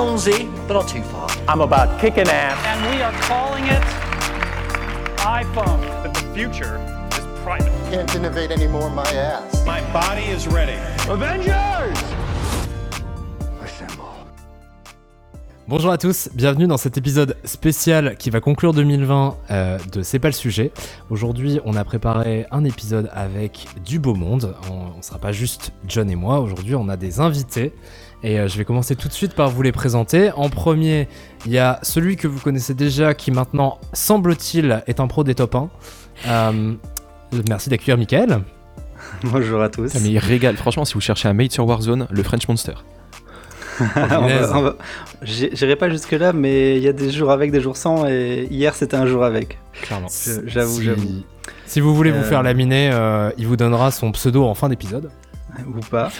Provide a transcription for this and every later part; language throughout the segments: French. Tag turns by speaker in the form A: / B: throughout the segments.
A: allons-y, but not too far.
B: I'm about kicking ass.
C: And we are calling it iPhone.
D: That the future is private.
E: Can't innovate anymore, my ass.
D: My body is ready.
C: Avengers!
E: Assemble.
F: Bonjour à tous, bienvenue dans cet épisode spécial qui va conclure 2020 euh, de C'est pas le sujet. Aujourd'hui, on a préparé un épisode avec du beau monde. On, on sera pas juste John et moi. Aujourd'hui, on a des invités. Et euh, je vais commencer tout de suite par vous les présenter. En premier, il y a celui que vous connaissez déjà qui maintenant, semble-t-il, est un pro des top 1. Euh, merci d'accueillir Michael.
G: Bonjour à tous.
H: Ah, mais il régale. Franchement, si vous cherchez un mate sur Warzone, le French Monster.
G: On va- J'irai pas jusque là, mais il y a des jours avec, des jours sans, et hier c'était un jour avec.
F: Clairement.
G: J'avoue,
F: Si-
G: j'avoue.
F: Si vous voulez vous
G: Euh,
F: faire laminer, euh, il vous donnera son pseudo en fin d'épisode.
G: Ou pas.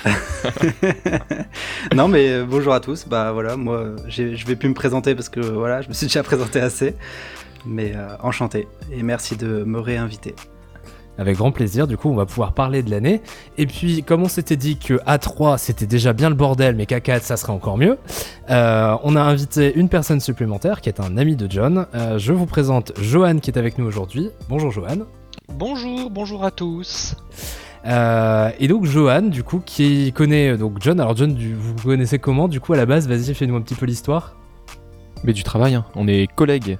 G: non, mais euh, bonjour à tous. Bah voilà, moi j'ai- je vais plus me présenter parce que voilà, je me suis déjà présenté assez. Mais euh, enchanté et merci de me réinviter.
F: Avec grand plaisir, du coup on va pouvoir parler de l'année. Et puis comme on s'était dit que A3 c'était déjà bien le bordel, mais qu'A4 ça serait encore mieux, euh, on a invité une personne supplémentaire qui est un ami de John. Euh, je vous présente Johan qui est avec nous aujourd'hui. Bonjour Johan.
I: Bonjour, bonjour à tous.
F: Euh, et donc Johan, du coup, qui connaît euh, donc John. Alors John, du- vous connaissez comment Du coup à la base, vas-y fais-nous un petit peu l'histoire.
H: Mais du travail, hein. on est collègues.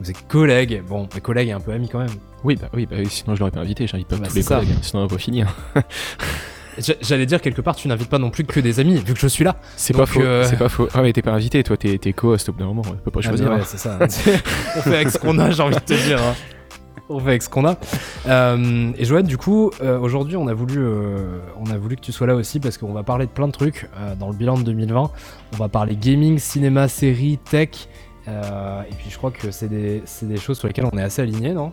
F: Vous êtes collègues. Bon, mais collègues et un peu amis quand même.
H: Oui, bah oui, bah oui, sinon je l'aurais pas invité, j'invite pas
F: Bah,
H: tous les
F: ça.
H: collègues, hein. sinon on va pas finir.
F: J'a- J'allais dire quelque part, tu n'invites pas non plus que des amis, vu que je suis là.
H: C'est pas faux,
F: euh,
H: c'est pas faux. Ah mais t'es pas invité, toi t'es co-host au bout d'un moment, on peut pas
F: Ah,
H: choisir.
F: mais ouais,
H: hein.
F: c'est ça. on fait avec ce qu'on a, j'ai envie de te dire. On fait avec ce qu'on a. Euh, et Joanne, du coup, euh, aujourd'hui, on a voulu, euh, on a voulu que tu sois là aussi parce qu'on va parler de plein de trucs dans le bilan de 2020. On va parler gaming, cinéma, série, tech. et puis, je crois que c'est des, c'est des choses sur lesquelles on est assez alignés, non?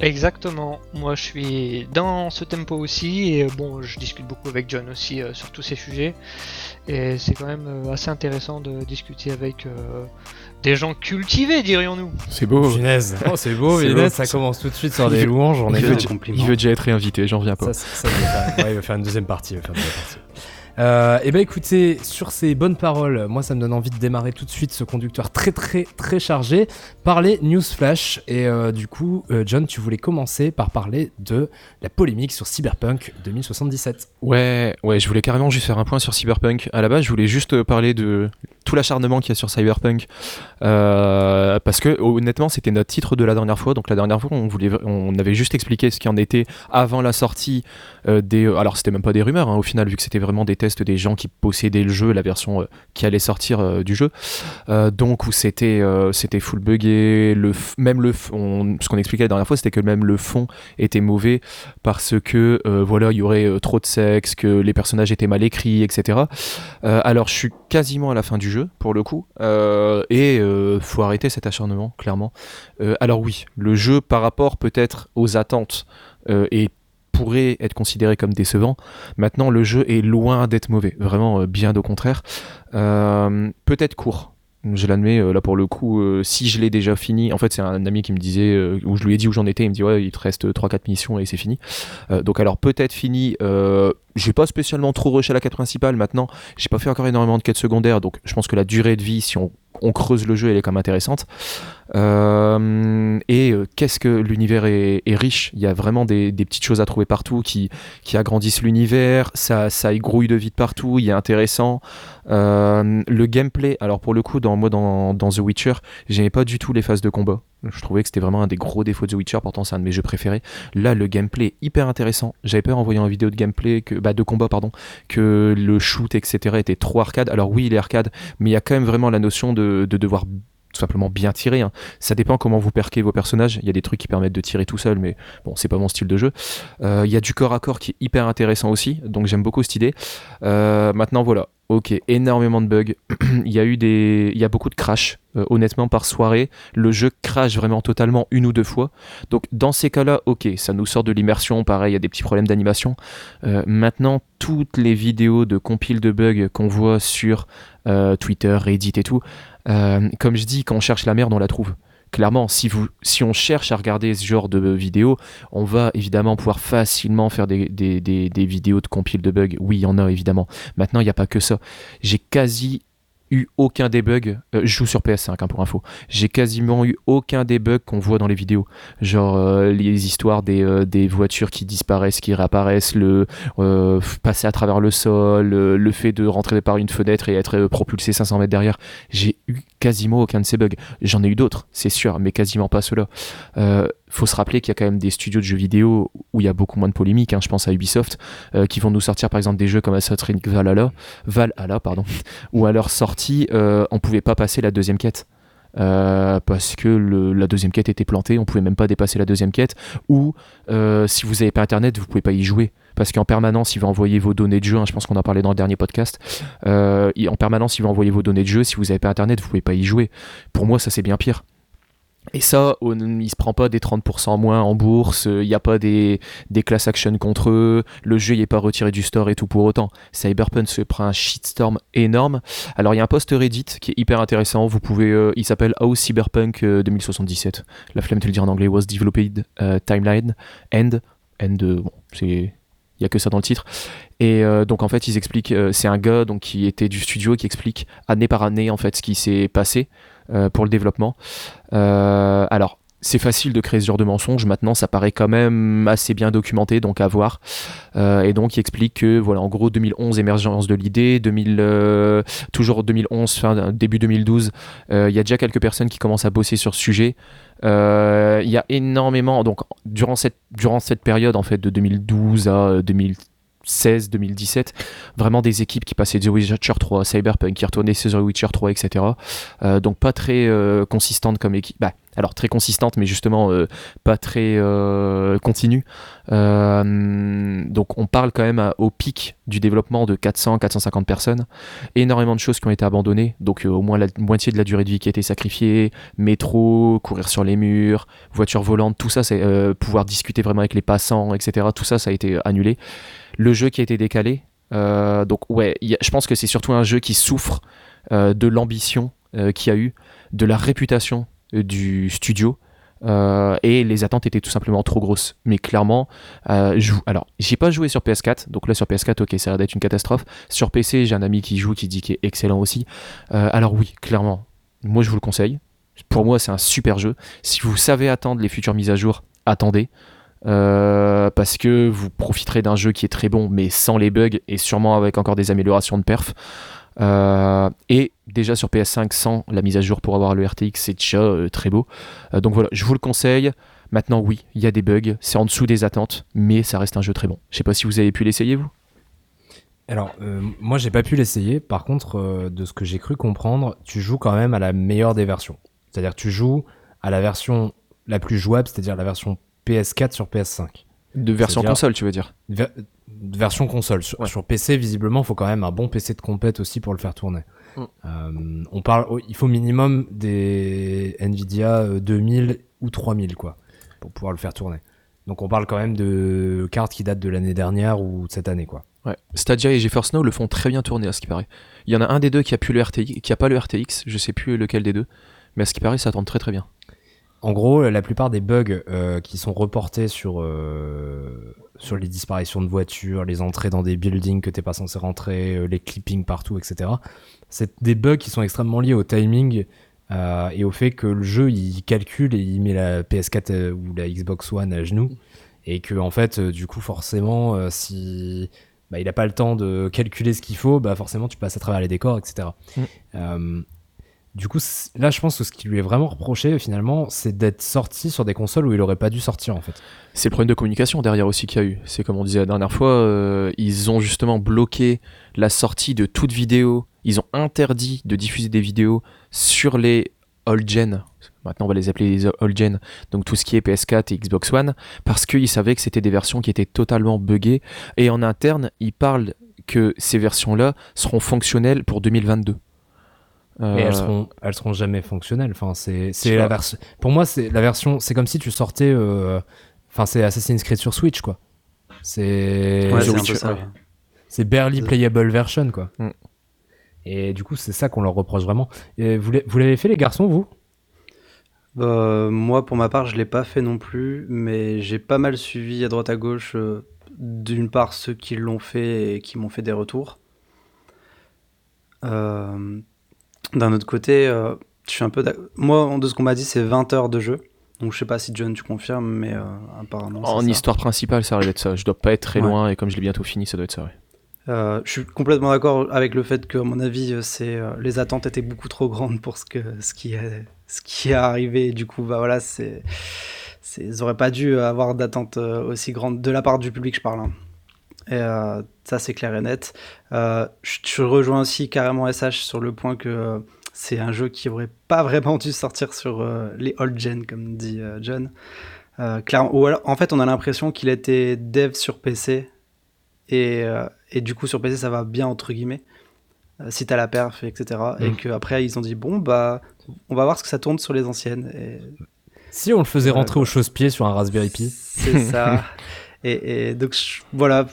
I: Exactement, moi je suis dans ce tempo aussi et euh, bon je discute beaucoup avec John aussi euh, sur tous ces sujets et c'est quand même euh, assez intéressant de discuter avec euh, des gens cultivés dirions-nous.
H: C'est beau.
F: Oh, c'est beau,
H: beau.
F: ça commence tout de suite sur des louanges. On
H: il
F: est
H: veut
F: bien.
G: des compliments.
H: Il veut déjà être réinvité, j'en reviens pas.
F: Ça, ouais, il va faire une deuxième partie. il va faire une deuxième partie. Euh, et ben écoutez, sur ces bonnes paroles, moi ça me donne envie de démarrer tout de suite ce conducteur très très très chargé par les news flash. Et euh, du coup, euh, John, tu voulais commencer par parler de la polémique sur Cyberpunk 2077.
H: Ouais, ouais, je voulais carrément juste faire un point sur Cyberpunk. À la base, je voulais juste euh, parler de tout l'acharnement qu'il y a sur Cyberpunk. Parce que honnêtement, c'était notre titre de la dernière fois. Donc la dernière fois, on, voulait, on avait juste expliqué ce qu'il en était avant la sortie des... Alors c'était même pas des rumeurs, hein, au final, vu que c'était vraiment des tests des gens qui possédaient le jeu, la version euh, qui allait sortir euh, du jeu. Euh, donc où c'était c'était full buggé, le même le... on- ce qu'on expliquait la dernière fois, c'était que même le fond était mauvais parce que voilà il y aurait trop de sexe, que les personnages étaient mal écrits, etc. Alors je suis quasiment à la fin du jeu pour le coup et faut arrêter cet acharnement clairement. Alors oui le jeu par rapport peut-être aux attentes euh, et pourrait être considéré comme décevant. Maintenant, le jeu est loin d'être mauvais, vraiment euh, bien au contraire. Euh, peut-être court, je l'admets, euh, là pour le coup, si je l'ai déjà fini, en fait c'est un ami qui me disait, où je lui ai dit où j'en étais, il me dit ouais il te reste 3-4 missions et c'est fini. Donc alors peut-être fini, j'ai pas spécialement trop rushé la quête principale maintenant, j'ai pas fait encore énormément de quêtes secondaires, donc je pense que la durée de vie, si on, on creuse le jeu, elle est quand même intéressante. Euh, et euh, qu'est-ce que l'univers est, riche, il y a vraiment des, petites choses à trouver partout qui, agrandissent l'univers, ça, ça égrouille de vie de partout, il est intéressant. Euh, le gameplay, alors pour le coup, dans, moi dans, dans The Witcher, j'aimais pas du tout les phases de combat. Je trouvais que c'était vraiment un des gros défauts de The Witcher, pourtant c'est un de mes jeux préférés. Là, le gameplay est hyper intéressant. J'avais peur en voyant une vidéo de gameplay, que, bah, de combat, pardon, que le shoot, etc., était trop arcade. Alors oui, il est arcade, mais il y a quand même vraiment la notion de, de devoir tout simplement bien tirer. hein. Ça dépend comment vous perquez vos personnages. Il y a des trucs qui permettent de tirer tout seul, mais bon, c'est pas mon style de jeu. Euh, Il y a du corps à corps qui est hyper intéressant aussi, donc j'aime beaucoup cette idée. Euh, maintenant, voilà. Ok, énormément de bugs. il y a eu des, il y a beaucoup de crash. Euh, honnêtement, par soirée, le jeu crash vraiment totalement une ou deux fois. Donc dans ces cas-là, ok, ça nous sort de l'immersion. Pareil, il y a des petits problèmes d'animation. Euh, maintenant, toutes les vidéos de compile de bugs qu'on voit sur euh, Twitter, Reddit et tout, comme je dis, quand on cherche la merde, on la trouve. Clairement, si, on cherche à regarder ce genre de vidéos, on va évidemment pouvoir facilement faire des vidéos de compile de bugs. Oui, il y en a évidemment. Maintenant, il n'y a pas que ça. J'ai quasi eu aucun debug. Euh, je joue sur PS5 hein, pour info. J'ai quasiment eu aucun debug qu'on voit dans les vidéos. Genre euh, les histoires des, euh, des, voitures qui disparaissent, qui réapparaissent, le passer à travers le sol, le fait de rentrer par une fenêtre et être propulsé 500 mètres derrière. J'ai eu quasiment aucun de ces bugs. J'en ai eu d'autres, c'est sûr, mais quasiment pas ceux-là faut se rappeler qu'il y a quand même des studios de jeux vidéo où il y a beaucoup moins de polémiques. Hein. je pense à Ubisoft euh, qui vont nous sortir par exemple des jeux comme Assassin's Creed Valhalla, Valhalla pardon, où à leur sortie euh, on pouvait pas passer la deuxième quête. Euh, parce que la deuxième quête était plantée, on pouvait même pas dépasser la deuxième quête, ou si vous n'avez pas internet, vous pouvez pas y jouer, parce qu'en permanence il va envoyer vos données de jeu, hein, je pense qu'on en parlait dans le dernier podcast, en permanence il va envoyer vos données de jeu, si vous n'avez pas internet, vous pouvez pas y jouer. Pour moi ça c'est bien pire. Et ça, on, il se prend pas des 30% moins en bourse, il n'y a pas des, des class action contre eux, le jeu n'est pas retiré du store et tout pour autant. Cyberpunk se prend un shitstorm énorme. Alors il y a un post Reddit qui est hyper intéressant, vous pouvez, euh, il s'appelle How Cyberpunk 2077. Euh, La flemme de le dire en anglais, was developed timeline and, and euh, bon, c'est il y a que ça dans le titre. Et donc en fait, ils expliquent, c'est un gars donc qui était du studio qui explique année par année en fait ce qui s'est passé. Euh, pour le développement. Euh, alors, c'est facile de créer ce genre de mensonges. Maintenant, ça paraît quand même assez bien documenté, donc à voir. Euh, et donc, il explique que, voilà, en gros, 2011, émergence de l'idée, 2000, toujours 2011, fin, début 2012, il y a déjà quelques personnes qui commencent à bosser sur ce sujet. Il y a énormément, donc, durant cette, durant cette période, en fait, de 2012 à 2013, 2016, 2017, vraiment des équipes qui passaient The Witcher 3, Cyberpunk, qui retournaient sur The Witcher 3, etc. Euh, donc pas très euh, consistante comme équipe. Bah, alors très consistante, mais justement euh, pas très continue. donc on parle quand même au pic du développement de 400-450 personnes. Énormément de choses qui ont été abandonnées, donc au moins la moitié de la durée de vie qui a été sacrifiée. Métro, courir sur les murs, voiture volante, tout ça, c'est pouvoir discuter vraiment avec les passants, etc. Tout ça, ça a été annulé le jeu qui a été décalé. Euh, donc ouais, je pense que c'est surtout un jeu qui souffre euh, de l'ambition euh, qu'il y a eu, de la réputation du studio. et les attentes étaient tout simplement trop grosses. Mais clairement, je, alors j'ai pas joué sur PS4, donc là sur PS4, ok, ça a l'air d'être une catastrophe. Sur PC, j'ai un ami qui joue qui dit qu'il est excellent aussi. alors oui, clairement, moi je vous le conseille. Pour moi, c'est un super jeu. Si vous savez attendre les futures mises à jour, attendez. Euh, parce que vous profiterez d'un jeu qui est très bon, mais sans les bugs et sûrement avec encore des améliorations de perf. Euh, et déjà sur PS5 sans la mise à jour pour avoir le RTX, c'est déjà euh, très beau. donc voilà, je vous le conseille. Maintenant, oui, il y a des bugs, c'est en dessous des attentes, mais ça reste un jeu très bon. Je sais pas si vous avez pu l'essayer, vous?
F: Alors, moi j'ai pas pu l'essayer. Par contre, de ce que j'ai cru comprendre, tu joues quand même à la meilleure des versions. C'est-à-dire tu joues à la version la plus jouable, c'est-à-dire la version PS4 sur PS5.
H: De version console, tu veux dire
F: Version console. Sur, PC, visiblement, il faut quand même un bon PC de compète aussi pour le faire tourner. Mm. Euh, on parle, il faut minimum des Nvidia 2000 euh, ou 3000 quoi, pour pouvoir le faire tourner. Donc on parle quand même de cartes qui datent de l'année dernière ou de cette année quoi.
H: Ouais. Stadia et GeForce Now le font très bien tourner à ce qui paraît. Il y en a un des deux qui a plus le RTX, qui a pas le RTX, je sais plus lequel des deux, mais à ce qui paraît ça tourne très très bien.
F: En gros, la plupart des bugs euh, qui sont reportés sur, euh, sur les disparitions de voitures, les entrées dans des buildings que t'es pas censé rentrer, euh, les clippings partout, etc. C'est des bugs qui sont extrêmement liés au timing et au fait que le jeu il calcule et il met la PS4 ou la Xbox One à genoux et que en fait, du coup, forcément, si bah, il a pas le temps de calculer ce qu'il faut, bah forcément tu passes à travers les décors, etc. Du coup, là, je pense que ce qui lui est vraiment reproché, finalement, c'est d'être sorti sur des consoles où il aurait pas dû sortir, en fait.
H: C'est le problème de communication derrière aussi qu'il y a eu. C'est comme on disait la dernière fois, euh, ils ont justement bloqué la sortie de toute vidéo. Ils ont interdit de diffuser des vidéos sur les old-gen. Maintenant, on va les appeler les old-gen. Donc, tout ce qui est PS4 et Xbox One. Parce qu'ils savaient que c'était des versions qui étaient totalement buggées. Et en interne, ils parlent que ces versions-là seront fonctionnelles pour 2022.
F: Mais elles euh, seront, elles seront jamais fonctionnelles. Enfin, c'est, c'est la version. Pour moi, c'est la version. C'est comme si tu sortais. Euh, enfin, c'est Assassin's Creed sur Switch, quoi. C'est. c'est barely playable version, quoi. Mm. Et du coup, c'est ça qu'on leur reproche vraiment. Et vous l'avez fait, les garçons, vous?
G: Bah, Moi, pour ma part, je l'ai pas fait non plus, mais j'ai pas mal suivi à droite à gauche. Euh, d'une part, ceux qui l'ont fait et qui m'ont fait des retours. Euh, D'un autre côté, euh, je suis un peu. Moi, de ce qu'on m'a dit, c'est 20 heures de jeu. Donc je sais pas si John, tu confirmes, mais euh, apparemment.
H: En
G: ça.
H: histoire principale, ça va être ça. Je dois pas être très
G: Ouais.
H: loin et comme je l'ai bientôt fini, ça doit être ça. ouais.
G: Euh, je suis complètement d'accord avec le fait que, à mon avis, c'est euh, les attentes étaient beaucoup trop grandes pour ce que ce qui est ce qui est arrivé. Et du coup, bah voilà, c'est ils auraient pas dû avoir d'attentes aussi grandes de la part du public, je parle. hein. Et euh, ça, c'est clair et net. Euh, je, rejoins aussi carrément SH sur le point que euh, c'est un jeu qui aurait pas vraiment dû sortir sur euh, les old gen, comme dit euh, John. Euh, clairement, ou alors, en fait, on a l'impression qu'il était dev sur PC et, et du coup sur PC ça va bien entre guillemets si t'as la perf etc et
F: Mm.
G: qu'après ils ont dit bon bah on va voir ce que ça tourne sur les anciennes et
F: Si on le faisait rentrer au chausse-pied sur un Raspberry Pi.
G: c'est ça et, et donc je- voilà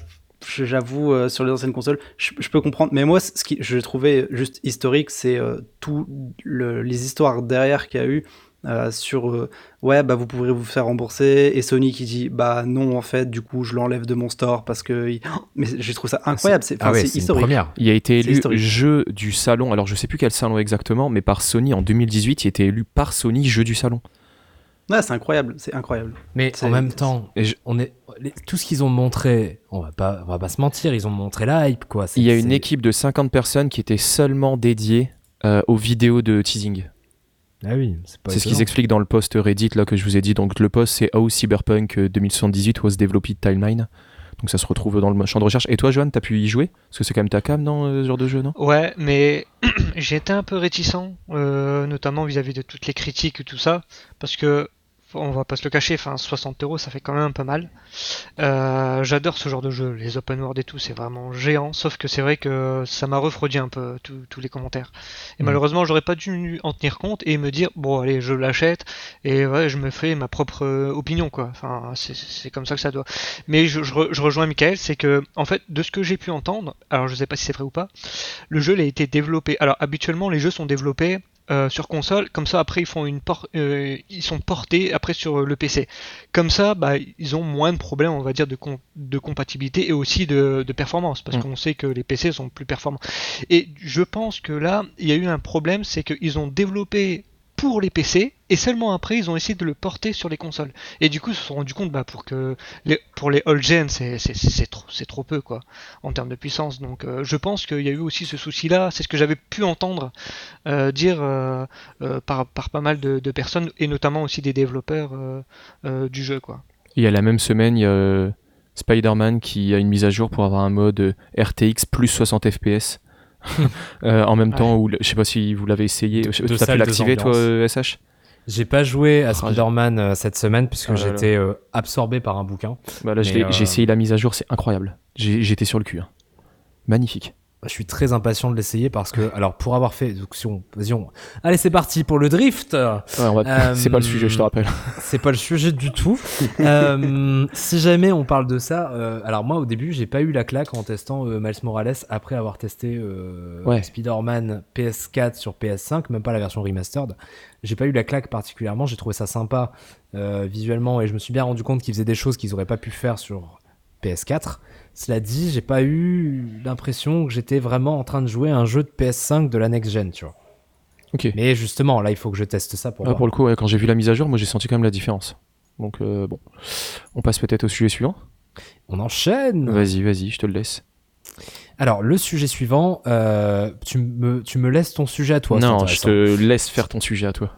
G: j'avoue euh, sur les anciennes consoles je, je peux comprendre mais moi ce qui je trouvais juste historique c'est euh, tout le- les histoires derrière qu'il y a eu euh, sur ouais bah vous pourrez vous faire rembourser et Sony qui dit bah non en fait du coup je l'enlève de mon store parce que il- mais j'ai trouvé ça incroyable c'est
F: Ah ouais, une
G: historique
F: première.
H: Il a été élu jeu du salon. Alors je sais plus quel salon exactement, mais par Sony en 2018, il a été élu par Sony jeu du salon.
G: Ouais, c'est incroyable, c'est incroyable.
F: Mais
G: C'est-
F: en même temps,
H: Et je-
F: on est les- tout ce qu'ils ont montré, on va pas, on va pas se mentir, ils ont montré la hype quoi. C'est-
H: Il y a une équipe de 50 personnes qui était seulement dédiée euh, aux vidéos de teasing.
F: Ah oui, c'est pas
H: C'est ce qu'ils expliquent dans le post Reddit là que je vous ai dit. Donc le post c'est How Cyberpunk euh, 2078 was developed timeline. Donc ça se retrouve dans le champ de recherche. Et toi, Johan, t'as pu y jouer? Parce que c'est quand même ta cam dans euh, ce genre de jeu, non?
I: Ouais, mais j'étais un peu réticent, euh, notamment vis-à-vis de toutes les critiques et tout ça, parce que on va pas se le cacher, enfin 60 euros ça fait quand même un peu mal. Euh, J'adore ce genre de jeu, les open world et tout, c'est vraiment géant, sauf que c'est vrai que ça m'a refroidi un peu tous- les commentaires. Et
F: Mhm.
I: malheureusement j'aurais pas dû en tenir compte et me dire bon allez je l'achète et ouais je me fais ma propre euh, opinion quoi. Enfin c'est- c'est comme ça que ça doit. Mais je, je re- je rejoins Michael, c'est que en fait de ce que j'ai pu entendre, alors je sais pas si c'est vrai ou pas, le jeu il a été développé. Alors habituellement les jeux sont développés euh, sur console, comme ça après ils font une euh, ils sont portés après sur euh, le PC. Comme ça, bah, ils ont moins de problèmes, on va dire, de, com- de compatibilité et aussi de, de performance, parce
H: Mm.
I: qu'on sait que les PC sont plus performants. Et je pense que là, il y a eu un problème, c'est qu'ils ont développé pour les PC et seulement après ils ont essayé de le porter sur les consoles. Et du coup, ils se sont rendu compte bah, pour que les, pour les old gen, c'est trop, trop peu quoi en termes de puissance. Donc, euh, je pense qu'il y a eu aussi ce souci-là. C'est ce que j'avais pu entendre euh, dire euh, par, par pas mal de, personnes et notamment aussi des développeurs du jeu quoi.
H: Il y a la même semaine, il Spider-Man qui a une mise à jour pour avoir un mode RTX plus 60 FPS. Euh, en même
I: Ouais.
H: temps, le- je sais pas si vous l'avez essayé.
F: Deux
H: T'as pu l'activer toi,
F: ambiances.
H: euh, SH
F: J'ai pas joué à
H: Ah,
F: Spider-Man euh, cette semaine puisque
H: Ah
F: j'étais euh, absorbé par un bouquin.
H: bah, là,
F: euh,
H: j'ai essayé la mise à jour, c'est incroyable. J'étais sur le cul. hein. Magnifique.
F: Je suis très impatient de l'essayer parce que, alors, pour avoir fait, donc, si on- vas-y, on- allez, c'est parti pour le drift.
H: Ouais, on va-
F: Euh,
H: c'est pas le sujet, je te rappelle.
F: C'est pas le sujet du tout. Euh, si jamais on parle de ça, euh, alors moi au début j'ai pas eu la claque en testant Miles Morales après avoir testé
H: Ouais.
F: Spider-Man PS4 sur PS5, même pas la version remastered. J'ai pas eu la claque particulièrement, j'ai trouvé ça sympa visuellement et je me suis bien rendu compte qu'ils faisaient des choses qu'ils auraient pas pu faire sur PS4. Cela dit, j'ai pas eu l'impression que j'étais vraiment en train de jouer à un jeu de PS5 de la next gen, tu vois.
H: Ok.
F: Mais justement, là il faut que je teste ça pour
H: Ah,
F: voir.
H: pour le coup, ouais, quand j'ai vu la mise à jour, moi j'ai senti quand même la différence. Donc euh, bon, on passe peut-être au sujet suivant.
F: On enchaîne.
H: Vas-y, vas-y, je te le laisse.
F: Alors, le sujet suivant, euh, tu, me, tu me laisses ton sujet à toi.
H: non, je te laisse faire ton sujet à toi.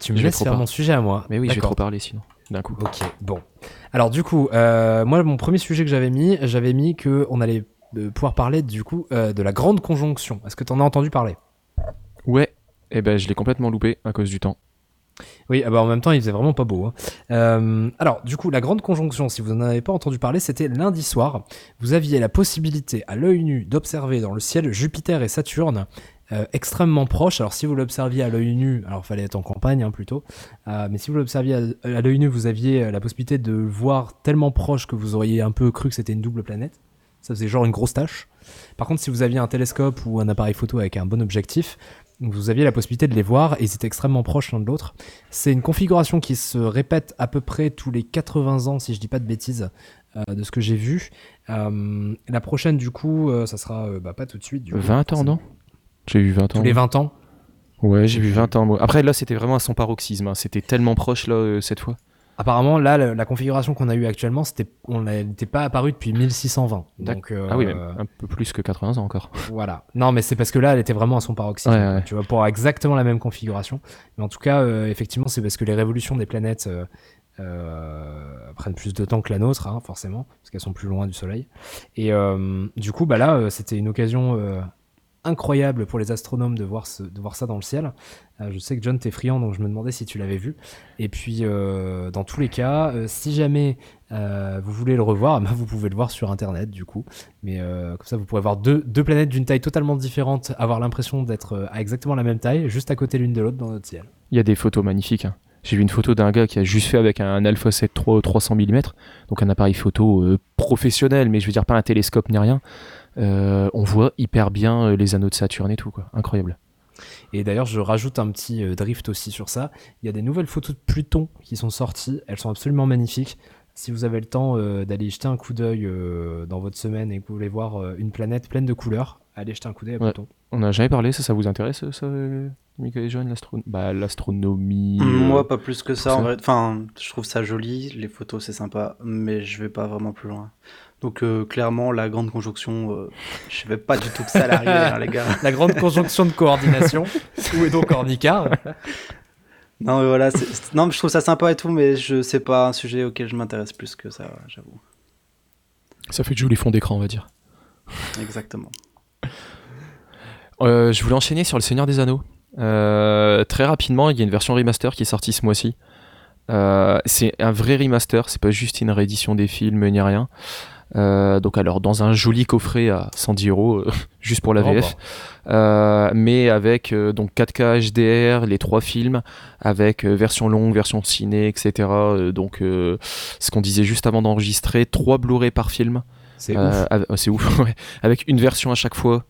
F: Tu me
H: je
F: laisses faire mon sujet à moi.
H: Mais oui, je vais trop parler sinon, d'un coup.
F: Ok, bon. Alors, du coup, euh, moi, mon premier sujet que j'avais mis, j'avais mis que on allait euh, pouvoir parler, du coup, euh, de la grande conjonction. Est-ce que tu en as entendu parler?
H: Ouais, et ben je l'ai complètement loupé à cause du temps.
F: Oui, ah bah en même temps, il faisait vraiment pas beau. hein. Euh, alors, du coup, la grande conjonction, si vous n'en avez pas entendu parler, c'était lundi soir. Vous aviez la possibilité à l'œil nu d'observer dans le ciel Jupiter et Saturne extrêmement proches. Alors, si vous l'observiez à l'œil nu, alors fallait être en campagne hein, plutôt, Euh, mais si vous l'observiez à, à l'œil nu, vous aviez euh, la possibilité de le voir tellement proche que vous auriez un peu cru que c'était une double planète. Ça faisait genre une grosse tâche. Par contre, si vous aviez un télescope ou un appareil photo avec un bon objectif, vous aviez la possibilité de les voir et ils étaient extrêmement proches l'un de l'autre. C'est une configuration qui se répète à peu près tous les 80 ans, si je dis pas de bêtises, euh, de ce que j'ai vu. Euh, la prochaine, du coup, euh, ça sera euh, bah, pas tout de suite. Du coup,
H: 20 ans, non? J'ai vu 20 ans.
F: tous les 20 ans.
H: Ouais, j'ai vu 20 ans. Après, là, c'était vraiment à son paroxysme. hein. C'était tellement proche, là, euh, cette fois.
F: Apparemment, là, la, la configuration qu'on a eue actuellement, c'était, on n'était pas apparu depuis 1620. Donc, euh,
H: Ah oui, même un peu plus que 80 ans encore.
F: Voilà. Non, mais c'est parce que là, elle était vraiment à son paroxysme.
H: Ouais, ouais.
F: Tu vois, pour exactement la même configuration. Mais en tout cas, euh, effectivement, c'est parce que les révolutions des planètes euh, prennent plus de temps que la nôtre, hein, forcément, parce qu'elles sont plus loin du Soleil. Et du coup, bah là, c'était une occasion incroyable pour les astronomes de voir, ça dans le ciel. Euh, je sais que John, t'es friand, donc je me demandais si tu l'avais vu. Et puis, euh, dans tous les cas, euh, si jamais vous voulez le revoir, vous pouvez le voir sur Internet, du coup. Mais comme ça, vous pourrez voir deux, planètes d'une taille totalement différente, avoir l'impression d'être à exactement la même taille, juste à côté l'une de l'autre dans notre ciel.
H: Il y a des photos magnifiques. hein. J'ai vu une photo d'un gars qui a juste fait avec un Alpha 7 III 300 mm, donc un appareil photo professionnel, mais je veux dire pas un télescope ni rien. Euh, on voit hyper bien euh, les anneaux de Saturne et tout, quoi. Incroyable.
F: Et d'ailleurs, je rajoute un petit euh, drift aussi sur ça. Il y a des nouvelles photos de Pluton qui sont sorties. Elles sont absolument magnifiques. Si vous avez le temps euh, d'aller jeter un coup d'œil euh, dans votre semaine et que vous voulez voir euh, une planète pleine de couleurs, allez jeter un coup d'œil à
H: Ouais.
F: Pluton.
H: On n'a jamais parlé, ça, ça vous intéresse, ça, euh, Michael et John, l'astro- bah, l'astronomie euh,
G: Moi, pas plus que ça,
H: ça.
G: en vrai. Enfin, je trouve ça joli, les photos, c'est sympa, mais je vais pas vraiment plus loin. Donc, euh, clairement, la grande conjonction, euh, je savais pas du tout que ça allait arriver, hein, les gars.
F: La grande conjonction de coordination. Où est donc Ornicard
G: Non, mais voilà, c'est- c'est- non, mais je trouve ça sympa et tout, mais je sais pas un sujet auquel je m'intéresse plus que ça, j'avoue.
H: Ça fait de jolis fonds d'écran, on va dire.
G: Exactement.
H: Euh, je voulais enchaîner sur Le Seigneur des Anneaux. Euh, très rapidement, il y a une version remaster qui est sortie ce mois-ci. Euh, c'est un vrai remaster, c'est pas juste une réédition des films ni rien. Euh, donc alors dans un joli coffret à 110 euros euh, juste pour la
F: Oh,
H: VF, Euh, mais avec euh, donc 4K HDR, les trois films, avec version longue, version ciné, etc. Donc ce qu'on disait juste avant d'enregistrer, trois Blu-ray par film.
F: C'est ouf.
H: av- c'est ouf, ouais. Avec une version à chaque fois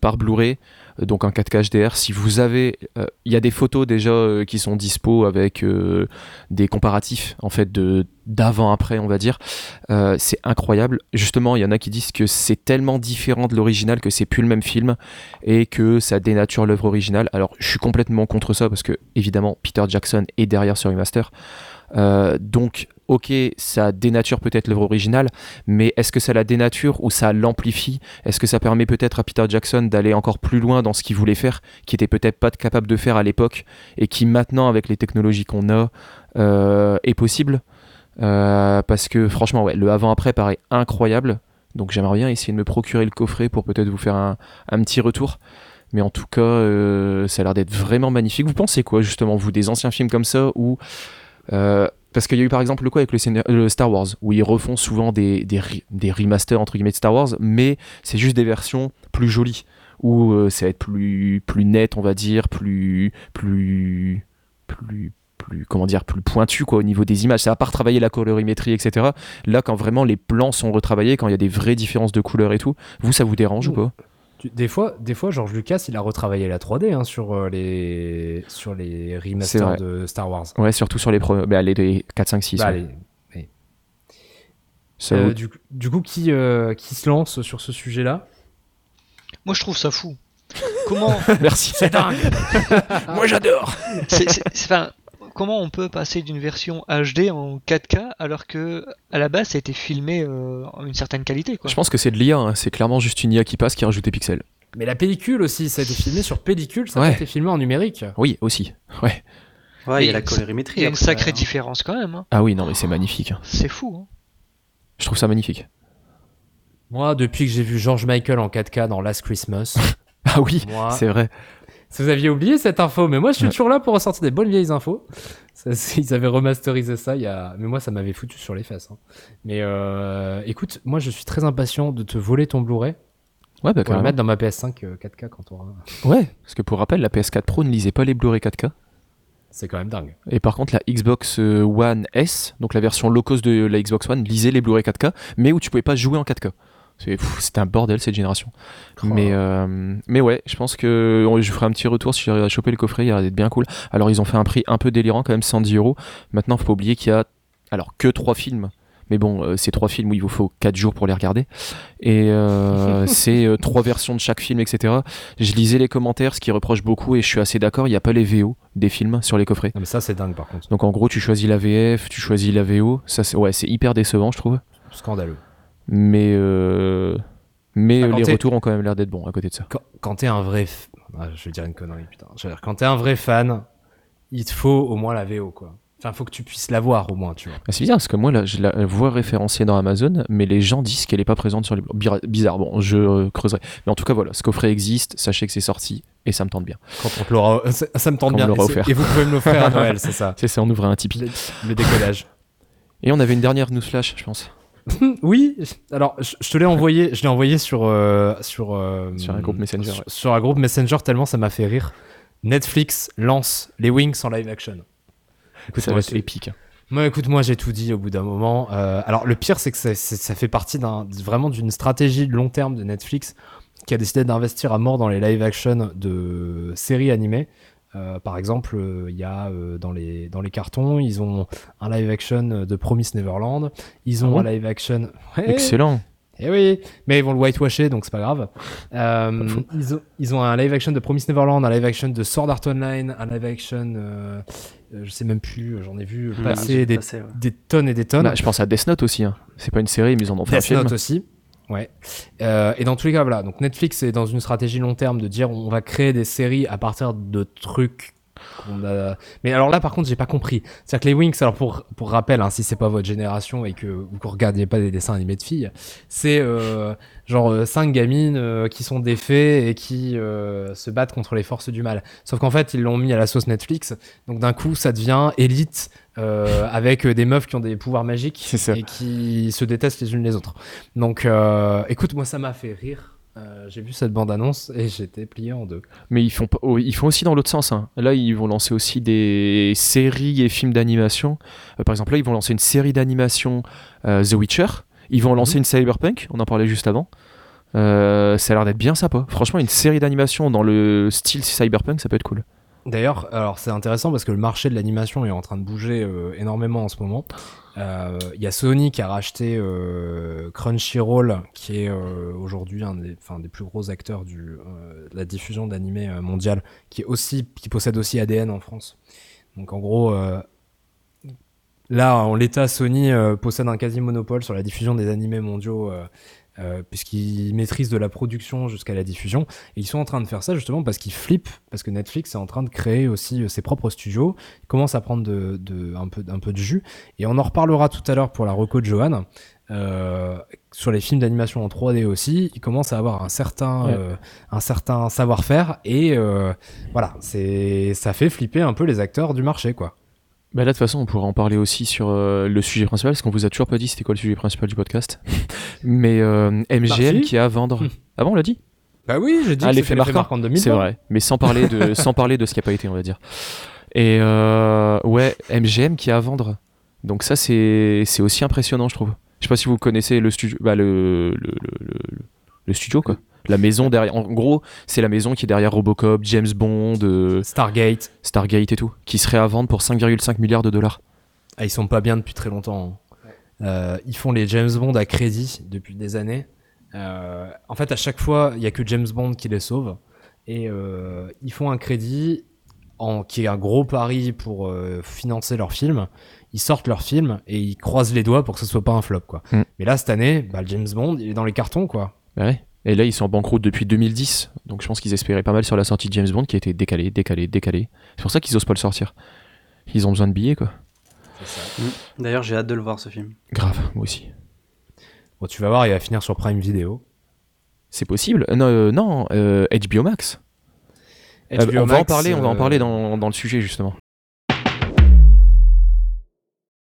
H: par Blu-ray, donc en 4K HDR. Si vous avez, euh, il y a des photos déjà euh, qui sont dispo avec euh, des comparatifs en fait de d'avant après, on va dire. Euh, c'est incroyable. Justement, il y en a qui disent que c'est tellement différent de l'original que c'est plus le même film et que ça dénature l'œuvre originale. Alors, je suis complètement contre ça parce que évidemment Peter Jackson est derrière ce remaster. Euh, donc, ok, ça dénature peut-être l'œuvre originale, mais est-ce que ça la dénature ou ça l'amplifie? Est-ce que ça permet peut-être à Peter Jackson d'aller encore plus loin dans ce qu'il voulait faire, qui était peut-être pas capable de faire à l'époque, et qui maintenant, avec les technologies qu'on a, euh, est possible? Euh, Parce que franchement, ouais, le avant-après paraît incroyable. Donc j'aimerais bien essayer de me procurer le coffret pour peut-être vous faire un, un petit retour. Mais en tout cas, euh, ça a l'air d'être vraiment magnifique. Vous pensez quoi, justement, vous, des anciens films comme ça où parce qu'il y a eu par exemple le quoi avec le, Star Wars, où ils refont souvent des, des, re- des remasters entre guillemets de Star Wars, mais c'est juste des versions plus jolies, où euh, ça va être plus, plus net, on va dire, plus, plus, plus, plus, comment dire, plus pointu quoi, au niveau des images. Ça va pas retravailler la colorimétrie, etc. Là, quand vraiment les plans sont retravaillés, quand il y a des vraies différences de couleurs et tout, vous, ça vous dérange ou pas?
F: Des fois, des fois, George Lucas, il a retravaillé la 3D hein, sur, euh, les, sur les remasters de Star Wars.
H: Ouais, surtout sur les, pre- bah, les, les 4, 5, 6.
F: Bah,
H: ouais.
F: allez.
H: Ça
F: Euh,
H: vous-
F: du, du coup, qui, euh, qui se lance sur ce sujet-là?
I: Moi, je trouve ça fou. Comment,
H: Merci.
F: C'est dingue
H: Moi, j'adore
I: c'est- c'est- c'est- enfin, comment on peut passer d'une version HD en 4K alors que à la base ça a été filmé euh, en une certaine qualité quoi.
H: Je pense que c'est de l'IA, hein. c'est clairement juste une IA qui passe qui rajoute des pixels.
F: Mais la pellicule aussi, ça a été filmé sur pellicule, ça a
H: Ouais.
F: été filmé en numérique.
H: Oui, aussi. Ouais.
G: Ouais, il y a la colorimétrie.
I: Il y a une
G: après,
I: sacrée
G: hein.
I: différence quand même. hein.
H: Ah oui, non, mais c'est magnifique.
I: C'est fou. hein.
H: Je trouve ça magnifique.
F: Moi, depuis que j'ai vu George Michael en 4K dans Last Christmas,
H: Ah oui, c'est vrai.
F: Si vous aviez oublié cette info, mais moi je suis
H: Ouais.
F: toujours là pour ressortir des bonnes vieilles infos. Ça, ils avaient remasterisé ça il y a, mais moi ça m'avait foutu sur les fesses. hein. Mais euh, écoute, moi je suis très impatient de te voler ton Blu-ray
H: Ouais, bah
F: pour le mettre dans ma PS5 euh, 4K quand on aura.
H: Ouais, parce que pour rappel, la PS4 Pro ne lisait pas les Blu-ray 4K.
F: C'est quand même dingue.
H: Et par contre, la Xbox euh, One S, donc la version low cost de la Xbox One, lisait les Blu-ray 4K, mais où tu pouvais pas jouer en 4K. C'était un bordel cette génération. Mais, euh, mais ouais, je pense que je ferai un petit retour si j'arrive à choper le coffret, il a d'être bien cool. Alors ils ont fait un prix un peu délirant quand même, 110 euros. Maintenant, faut pas oublier qu'il y a alors que trois films, Mais bon, euh, c'est trois films où il vous faut quatre jours pour les regarder. Et euh, c'est euh, trois versions de chaque film, etc. Je lisais les commentaires, ce qui reproche beaucoup, et je suis assez d'accord, il n'y a pas les VO des films sur les coffrets.
F: Non, mais ça, c'est dingue par contre.
H: Donc en gros, tu choisis la VF, tu choisis la VO. Ça, c'est ouais, c'est hyper décevant, je trouve.
F: Scandaleux.
H: Mais, euh, mais euh, les retours ont quand même l'air d'être bons à côté de ça.
F: Quand, quand t'es un vrai. f- Ah, je vais dire une connerie, putain. Dire, quand t'es un vrai fan, il te faut au moins la VO, quoi. Enfin, faut que tu puisses la voir au moins, tu vois.
H: Ah, C'est bizarre parce que moi là, je la vois référencée dans Amazon, mais les gens disent qu'elle est pas présente sur les. Bira- Bizarre, bon, je euh, creuserai. Mais en tout cas, voilà, ce coffret existe, sachez que c'est sorti et ça me tente bien.
F: Quand on te l'aura. Ça, ça me tente
H: Quand on
F: bien.
H: l'aura
F: Et
H: offert.
F: Et vous pouvez me l'offrir à Noël, c'est ça.
H: C'est ça, on ouvre un Tipeee.
F: Le, le décollage.
H: Et on avait une dernière news flash, je pense.
F: Oui, alors je, je te l'ai envoyé, je l'ai envoyé sur euh, sur euh,
H: Sur un groupe Messenger,
F: Sur, un groupe Messenger tellement ça m'a fait rire. Netflix lance les Wings en live action. Écoute,
H: ça va être épique.
F: moi, écoute, moi j'ai tout dit au bout d'un moment. Euh, alors le pire c'est que ça fait partie d'un vraiment d'une stratégie de long terme de Netflix qui a décidé d'investir à mort dans les live action de séries animées. Euh, par exemple, euh, il y a euh, dans, les, dans les cartons, ils ont un live action de Promise Neverland. Ils ont
H: Ah bon
F: un live action. Ouais,
H: Excellent.
F: eh oui, mais ils vont le whitewasher, donc c'est pas grave. Euh, ils, ont, ils ont un live action de Promise Neverland, un live action de Sword Art Online, un live action, je sais même plus, j'en ai vu
G: Ah,
F: passer des,
G: passé, ouais.
F: des tonnes et des tonnes.
H: Bah, je pense à Death Note aussi. hein. C'est pas une série, mais ils en ont fait un
F: Death
H: film.
F: Note aussi. Ouais. Euh, et dans tous les cas, voilà. Donc Netflix est dans une stratégie long terme de dire on va créer des séries à partir de trucs a. Mais alors là, par contre, j'ai pas compris. C'est-à-dire que les Wings, alors pour, pour rappel, hein, si c'est pas votre génération et que vous ne regardiez pas des dessins animés de filles, c'est euh, genre euh, cinq gamines euh, qui sont des fées et qui euh, se battent contre les forces du mal. Sauf qu'en fait, ils l'ont mis à la sauce Netflix. Donc d'un coup, ça devient élite euh, avec euh, des meufs qui ont des pouvoirs magiques et qui se détestent les unes les autres. Donc, euh, écoute, moi, ça m'a fait rire. Euh, j'ai vu cette bande-annonce et j'étais plié en deux.
H: Mais ils font, oh, ils font aussi dans l'autre sens. hein. Là, ils vont lancer aussi des séries et films d'animation. Euh, par exemple, là, ils vont lancer une série d'animation euh, The Witcher. Ils vont lancer une Cyberpunk. On en parlait juste avant. Ça a l'air d'être bien sympa. Franchement, une série d'animation dans le style Cyberpunk, ça peut être cool.
F: D'ailleurs, c'est intéressant parce que le marché de l'animation est en train de bouger euh, énormément en ce moment. Euh, Il y a Sony qui a racheté euh, Crunchyroll, qui est aujourd'hui un des, plus gros acteurs de la diffusion d'animé euh, mondial, qui qui possède aussi ADN en France. Donc en gros, là en l'état, Sony possède un quasi monopole sur la diffusion des animés mondiaux. Euh, puisqu'ils maîtrisent de la production jusqu'à la diffusion. Et ils sont en train de faire ça justement parce qu'ils flippent, parce que Netflix est en train de créer aussi euh, ses propres studios, ils commencent à prendre de, de- un, peu, un peu de jus. Et on en reparlera tout à l'heure pour la reco de Johan. Euh, sur les films d'animation en 3D aussi, ils commencent à avoir un certain,
H: Ouais.
F: euh, un certain savoir-faire et voilà, c'est ça fait flipper un peu les acteurs du marché quoi.
H: Bah là, de toute façon, on pourra en parler aussi sur euh, le sujet principal, parce qu'on vous a toujours pas dit c'était quoi le sujet principal du podcast. Mais euh, MGM qui a à vendre.
F: Hmm.
H: Ah bon, on l'a dit?
F: Bah oui, j'ai dit
H: Ah,
F: que
H: l'effet marquant.
F: marquant de 2020.
H: C'est vrai, mais sans parler de, sans parler de ce qui a pas été, on va dire. Et euh, ouais, MGM qui a à vendre. Donc ça, c'est c'est aussi impressionnant, je trouve. Je sais pas si vous connaissez le studio, bah le, le, le, le- le studio quoi. La maison derrière. En gros, c'est la maison qui est derrière Robocop, James Bond, euh,
F: Stargate,
H: Stargate et tout, qui serait à vendre pour 5,5 milliards de dollars.
F: Ah, ils sont pas bien depuis très longtemps. hein. Euh, ils font les James Bond à crédit depuis des années. Euh, en fait, à chaque fois, il y a que James Bond qui les sauve. Et euh, ils font un crédit en, qui est un gros pari pour euh, financer leur film. Ils sortent leur film et ils croisent les doigts pour que ce soit pas un flop. Quoi.
H: Mm.
F: Mais là, cette année, bah, le James Bond, il est dans les cartons. quoi.
H: Bah ouais. Et là, ils sont en banqueroute depuis 2010. Donc je pense qu'ils espéraient pas mal sur la sortie de James Bond qui a été décalée, décalée, décalée. C'est pour ça qu'ils osent pas le sortir. Ils ont besoin de billets quoi.
G: D'ailleurs, j'ai hâte de le voir ce film.
H: Grave, moi aussi.
F: Bon, tu vas voir, il va finir sur Prime Video.
H: C'est possible Euh, Non, euh, non euh, HBO Max. Euh,
F: HBO
H: on va en parler, on va en
F: euh,
H: parler dans, dans le sujet justement.